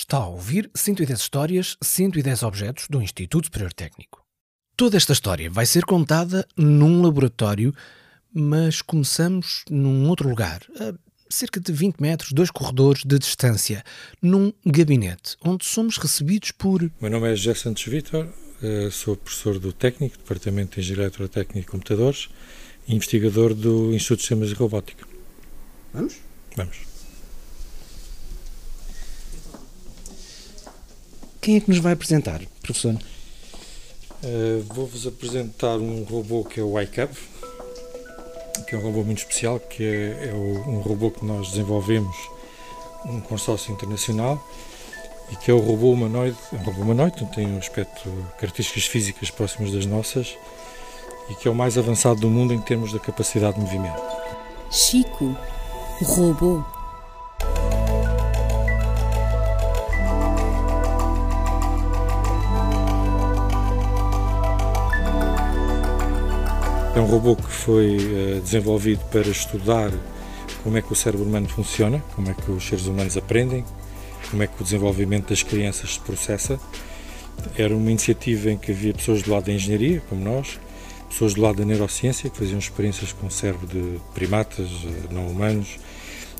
Está a ouvir 110 histórias, 110 objetos do Instituto Superior Técnico. Toda esta história vai ser contada num laboratório, mas começamos num outro lugar, a cerca de 20 metros, dois corredores de distância, num gabinete, onde somos recebidos por. Meu nome é José Santos Vitor, eh, sou professor do Técnico, Departamento de Engenharia Eletrotécnica e Computadores, e investigador do Instituto de Sistemas de Robótica. Vamos? Vamos. Quem é que nos vai apresentar, professor? Uh, Vou-vos apresentar um robô que é o iCab, que é um robô muito especial, que é, é o, um robô que nós desenvolvemos um consórcio internacional e que é o robô humanoide, é um robô humanoide, tem um aspecto, características físicas próximas das nossas e que é o mais avançado do mundo em termos da capacidade de movimento. Chico, o robô. É um robô que foi uh, desenvolvido para estudar como é que o cérebro humano funciona, como é que os seres humanos aprendem, como é que o desenvolvimento das crianças se processa. Era uma iniciativa em que havia pessoas do lado da engenharia, como nós, pessoas do lado da neurociência, que faziam experiências com o cérebro de primatas, uh, não humanos,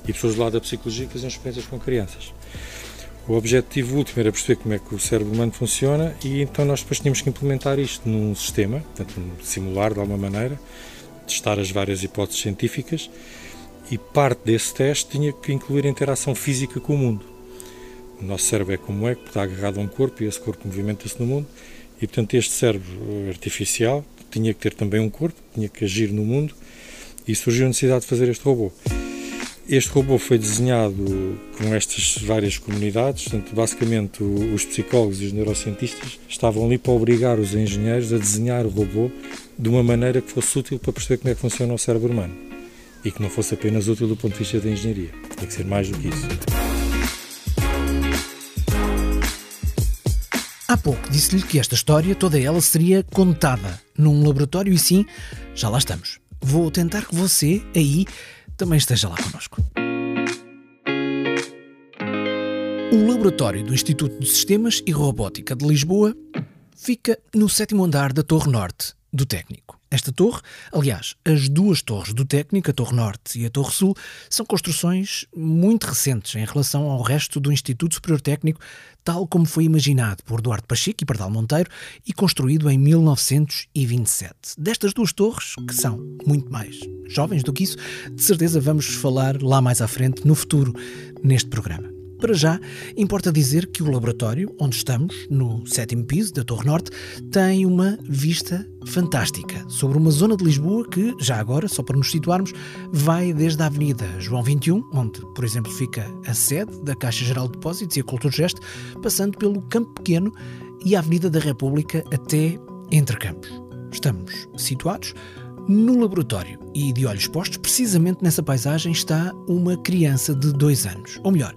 e pessoas do lado da psicologia, que faziam experiências com crianças. O objetivo último era perceber como é que o cérebro humano funciona e então nós depois tínhamos que implementar isto num sistema, portanto, simular de alguma maneira, testar as várias hipóteses científicas e parte desse teste tinha que incluir a interação física com o mundo. O nosso cérebro é como é, está agarrado a um corpo e esse corpo movimenta-se no mundo e, portanto, este cérebro artificial tinha que ter também um corpo, tinha que agir no mundo e surgiu a necessidade de fazer este robô. Este robô foi desenhado com estas várias comunidades, portanto, basicamente os psicólogos e os neurocientistas estavam ali para obrigar os engenheiros a desenhar o robô de uma maneira que fosse útil para perceber como é que funciona o cérebro humano e que não fosse apenas útil do ponto de vista da engenharia. Tinha que ser mais do que isso. Há pouco disse-lhe que esta história, toda ela, seria contada num laboratório e sim, já lá estamos. Vou tentar que você, aí, também esteja lá connosco. O laboratório do Instituto de Sistemas e Robótica de Lisboa fica no sétimo andar da Torre Norte do Técnico. Esta torre, aliás, as duas torres do Técnico, a Torre Norte e a Torre Sul, são construções muito recentes em relação ao resto do Instituto Superior Técnico, tal como foi imaginado por Duarte Pacheco e Pardal Monteiro e construído em 1927. Destas duas torres, que são muito mais jovens do que isso, de certeza vamos falar lá mais à frente, no futuro, neste programa. Para já, importa dizer que o laboratório, onde estamos, no sétimo piso da Torre Norte, tem uma vista fantástica sobre uma zona de Lisboa que, já agora, só para nos situarmos, vai desde a Avenida João 21, onde, por exemplo, fica a sede da Caixa Geral de Depósitos e a Culturgest, passando pelo Campo Pequeno e a Avenida da República até Entre Campos. Estamos situados no laboratório e de olhos postos, precisamente nessa paisagem, está uma criança de dois anos. Ou melhor,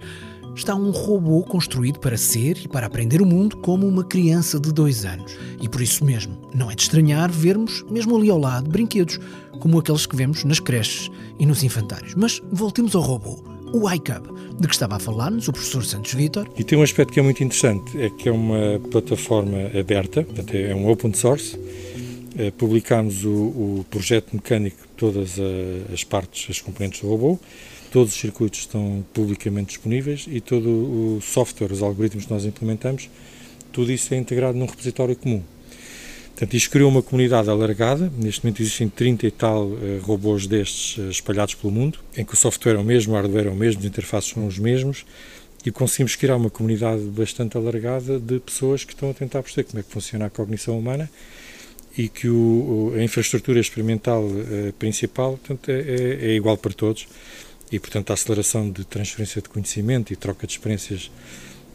está um robô construído para ser e para aprender o mundo como uma criança de dois anos. E por isso mesmo, não é de estranhar vermos, mesmo ali ao lado, brinquedos como aqueles que vemos nas creches e nos infantários. Mas voltemos ao robô, o iCub, de que estava a falar-nos o professor Santos Vitor. E tem um aspecto que é muito interessante, é que é uma plataforma aberta, portanto é um open source. Publicámos o, o projeto mecânico de todas as partes, as componentes do robô, Todos os circuitos estão publicamente disponíveis e todo o software, os algoritmos que nós implementamos, tudo isso é integrado num repositório comum. Portanto, isto criou uma comunidade alargada. Neste momento existem 30 e tal uh, robôs destes uh, espalhados pelo mundo, em que o software é o mesmo, o hardware é o mesmo, os interfaces são os mesmos, e conseguimos criar uma comunidade bastante alargada de pessoas que estão a tentar perceber como é que funciona a cognição humana e que o, a infraestrutura experimental uh, principal portanto, é, é, é igual para todos e, portanto, a aceleração de transferência de conhecimento e troca de experiências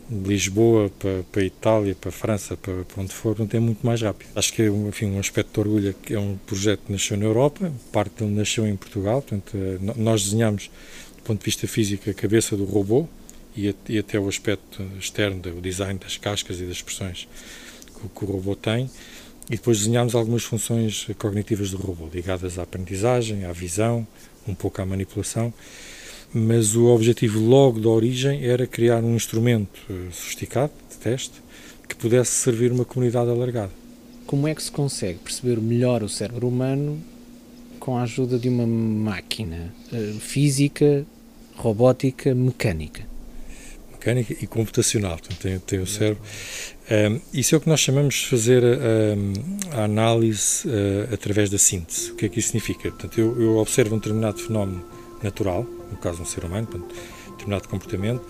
de Lisboa para, para a Itália, para a França, para, para onde for, portanto, é muito mais rápido. Acho que é enfim, um aspecto de orgulho que é um projeto que nasceu na Europa, parte dele nasceu em Portugal, portanto, eh, nós desenhamos, do ponto de vista físico, a cabeça do robô e, e até o aspecto externo, o design das cascas e das expressões que, que o robô tem, e depois desenhámos algumas funções cognitivas do robô, ligadas à aprendizagem, à visão, um pouco à manipulação. mas o objetivo logo da origem era criar um instrumento eh, sofisticado de teste que pudesse servir uma comunidade alargada. Como é que se consegue perceber melhor o cérebro humano com a ajuda de uma máquina eh, física, robótica, mecânica? Mecânica e computacional, portanto, tem, tem o cérebro. Um, isso é o que nós chamamos de fazer a, a análise uh, através da síntese. O que é que isso significa? Portanto, eu, eu observo um determinado fenómeno natural, no caso um ser humano, portanto, um determinado comportamento,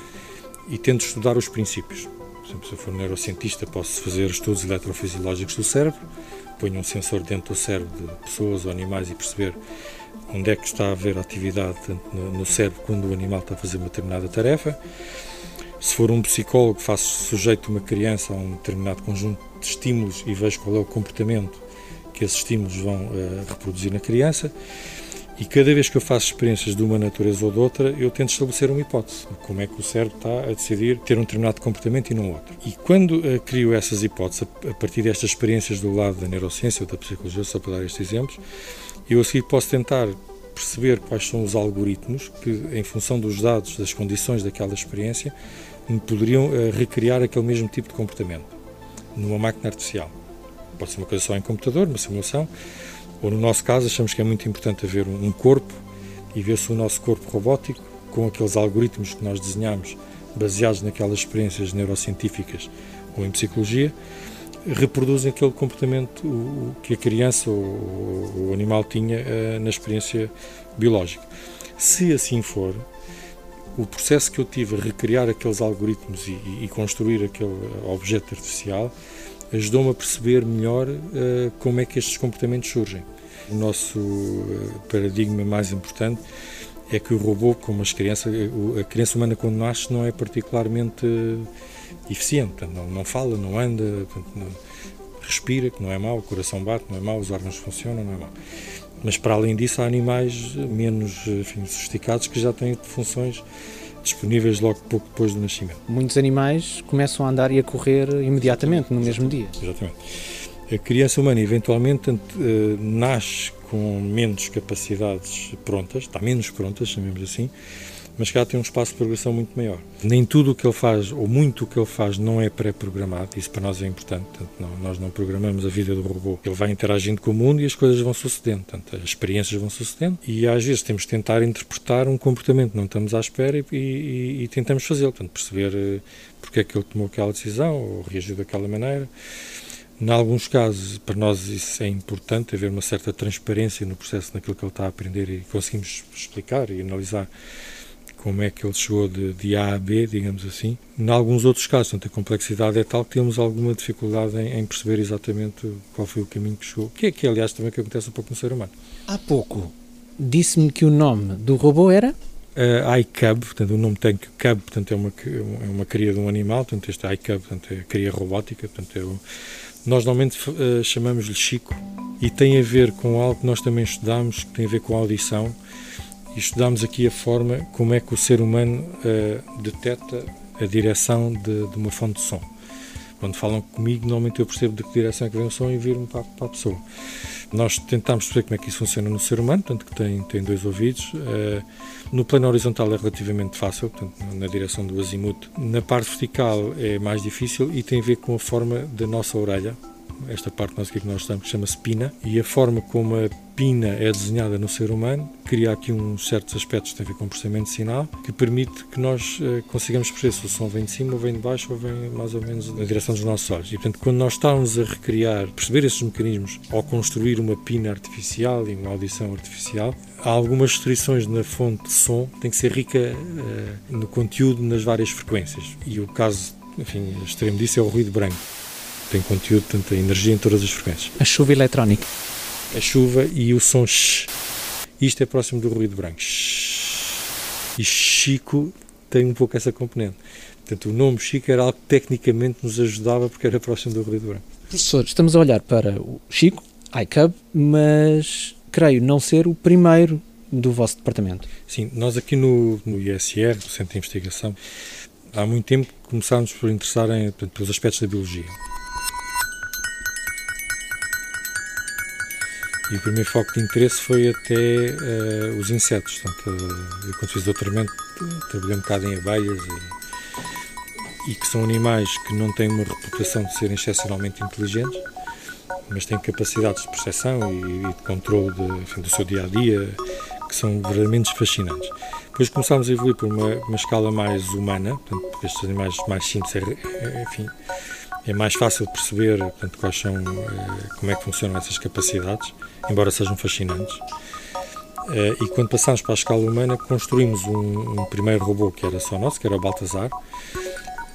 e tento estudar os princípios. Por exemplo, se eu for neurocientista, posso fazer estudos eletrofisiológicos do cérebro, ponho um sensor dentro do cérebro de pessoas ou animais e perceber onde é que está a haver atividade no cérebro quando o animal está a fazer uma determinada tarefa. Se for um psicólogo, faço sujeito uma criança a um determinado conjunto de estímulos e vejo qual é o comportamento que esses estímulos vão uh, reproduzir na criança. E cada vez que eu faço experiências de uma natureza ou de outra, eu tento estabelecer uma hipótese. Como é que o cérebro está a decidir ter um determinado comportamento e não outro. E quando uh, crio essas hipóteses, a partir destas experiências do lado da neurociência ou da psicologia, só para dar estes exemplos, eu a seguir posso tentar perceber quais são os algoritmos que, em função dos dados, das condições daquela experiência, poderiam uh, recriar aquele mesmo tipo de comportamento numa máquina artificial. Pode ser uma coisa só em computador, uma simulação, ou no nosso caso, achamos que é muito importante haver um corpo e ver se o nosso corpo robótico, com aqueles algoritmos que nós desenhamos, baseados naquelas experiências neurocientíficas ou em psicologia, reproduzem aquele comportamento que a criança ou o animal tinha uh, na experiência biológica. Se assim for, o processo que eu tive a recriar aqueles algoritmos e, e construir aquele objeto artificial ajudou-me a perceber melhor uh, como é que estes comportamentos surgem. O nosso uh, paradigma mais importante é que o robô, como as crianças, a criança humana quando nasce não é particularmente eficiente, portanto, não, não fala, não anda, portanto, não, respira, que não é mau, o coração bate, não é mau, os órgãos funcionam, não é mau. Mas para além disso há animais menos enfim, sofisticados que já têm funções disponíveis logo pouco depois do nascimento. Muitos animais começam a andar e a correr imediatamente, no mesmo dia. Exatamente. A criança humana, eventualmente, eh, nasce com menos capacidades prontas, está menos prontas, chamemos assim, mas cá tem um espaço de progressão muito maior. Nem tudo o que ele faz, ou muito o que ele faz, não é pré-programado, isso para nós é importante. Portanto, não, nós não programamos a vida do robô. Ele vai interagindo com o mundo e as coisas vão sucedendo, portanto, as experiências vão sucedendo e às vezes temos de tentar interpretar um comportamento, não estamos à espera e, e, e tentamos fazê-lo, portanto, perceber uh, porque é que ele tomou aquela decisão ou reagiu daquela maneira. Em alguns casos, para nós isso é importante, haver uma certa transparência no processo naquilo que ele está a aprender e conseguimos explicar e analisar como é que ele chegou de, de A a B, digamos assim. Em alguns outros casos, portanto, a complexidade é tal que temos alguma dificuldade em, em, perceber exatamente qual foi o caminho que chegou. Que é que, aliás, também que acontece um pouco no ser humano. Há pouco disse-me que o nome do robô era? Uh, iCub, portanto, o nome tem que Cub, portanto, é uma, é uma cria de um animal, portanto, este iCub, portanto, é cria robótica, portanto, é o, nós normalmente uh, chamamos-lhe Chico e tem a ver com algo que nós também estudamos, que tem a ver com a audição, e estudámos aqui a forma como é que o ser humano uh, detecta a direção de, de, uma fonte de som. Quando falam comigo, normalmente eu percebo de que direção é que vem o som e viro-me para, para, a pessoa. Nós tentamos perceber como é que isso funciona no ser humano, tanto que tem, tem dois ouvidos. Uh, no plano horizontal é relativamente fácil, portanto, na direção do azimuth. Na parte vertical é mais difícil e tem a ver com a forma da nossa orelha, esta parte nós que nós estamos, que chama-se pina, e a forma como a pina é desenhada no ser humano cria aqui uns certos aspectos que têm a ver com o processamento de sinal, que permite que nós uh, consigamos perceber se o som vem de cima ou vem de baixo ou vem mais ou menos na direção dos nossos olhos. E, portanto, quando nós estamos a recriar, perceber esses mecanismos ao construir uma pina artificial e uma audição artificial, há algumas restrições na fonte de som, tem que ser rica uh, no conteúdo nas várias frequências. E o caso, enfim, extremo disso é o ruído branco tem conteúdo, tanta energia em todas as frequências. A chuva eletrónica. A chuva e o som sh. Isto é próximo do ruído branco. Sh. E Chico tem um pouco essa componente. Portanto, o nome Chico era algo que tecnicamente nos ajudava porque era próximo do ruído branco. Professor, estamos a olhar para o Chico, iCub, mas creio não ser o primeiro do vosso departamento. Sim, nós aqui no, no ISR, no Centro de Investigação, há muito tempo começámos por interessar em, portanto, pelos aspectos da biologia. E o primeiro foco de interesse foi até uh, os insetos. Portanto, eu, quando fiz doutoramento, trabalhei um bocado em abelhas e, e, que são animais que não têm uma reputação de serem excepcionalmente inteligentes, mas têm capacidades de percepção e, e de controle de, enfim, do seu dia a dia que são verdadeiramente fascinantes. Depois começámos a evoluir por uma, uma escala mais humana, portanto, estes animais mais simples, é, é, enfim, é mais fácil perceber portanto, quais são, eh, como é que funcionam essas capacidades, embora sejam fascinantes. Eh, e quando passámos para a escala humana, construímos um, um primeiro robô que era só nosso, que era o Baltazar.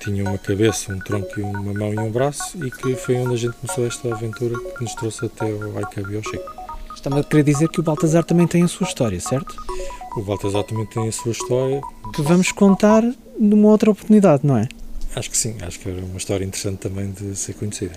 Tinha uma cabeça, um tronco, uma mão e um braço, e que foi onde a gente começou esta aventura que nos trouxe até o e ao Chico. Estava a querer dizer que o Baltazar também tem a sua história, certo? O Baltazar também tem a sua história. Que vamos contar numa outra oportunidade, não é? Acho que sim, acho que era uma história interessante também de ser conhecida.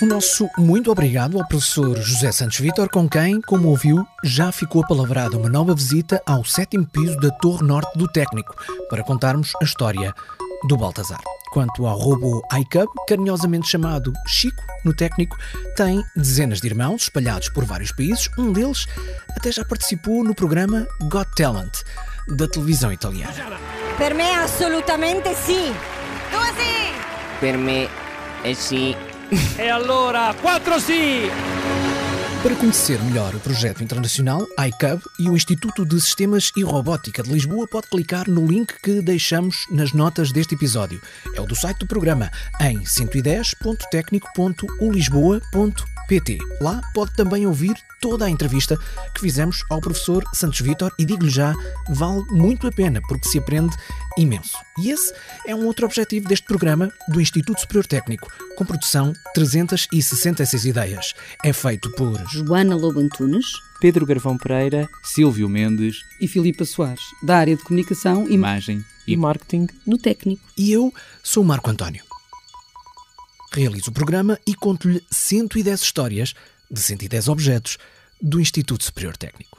O nosso muito obrigado ao professor José Santos Vitor, com quem, como ouviu, já ficou apalavrada uma nova visita ao sétimo piso da Torre Norte do Técnico, para contarmos a história do Baltazar. Quanto ao robô iCub, carinhosamente chamado Chico no técnico, tem dezenas de irmãos espalhados por vários países. Um deles até já participou no programa Got Talent da televisão italiana. Per me assolutamente sì. Tu sì. Per me è sì. E allora, 4 sì! Para conhecer melhor o projeto internacional iCub e o Instituto de Sistemas e Robótica de Lisboa, pode clicar no link que deixamos nas notas deste episódio. É o do site do programa em 110.tecnico.ulisboa.pt. Lá pode também ouvir toda a entrevista que fizemos ao professor Santos Vitor e digo-lhe já, vale muito a pena porque se aprende imenso. E esse é um outro objetivo deste programa do Instituto Superior Técnico, com produção 366 ideias. É feito por Joana Lobo Antunes, Pedro Garvão Pereira, Silvio Mendes e Filipa Soares, da área de comunicação, imagem e marketing no técnico. E eu sou o Marco António. Realizo o programa e conto-lhe 110 histórias de 110 objetos do Instituto Superior Técnico.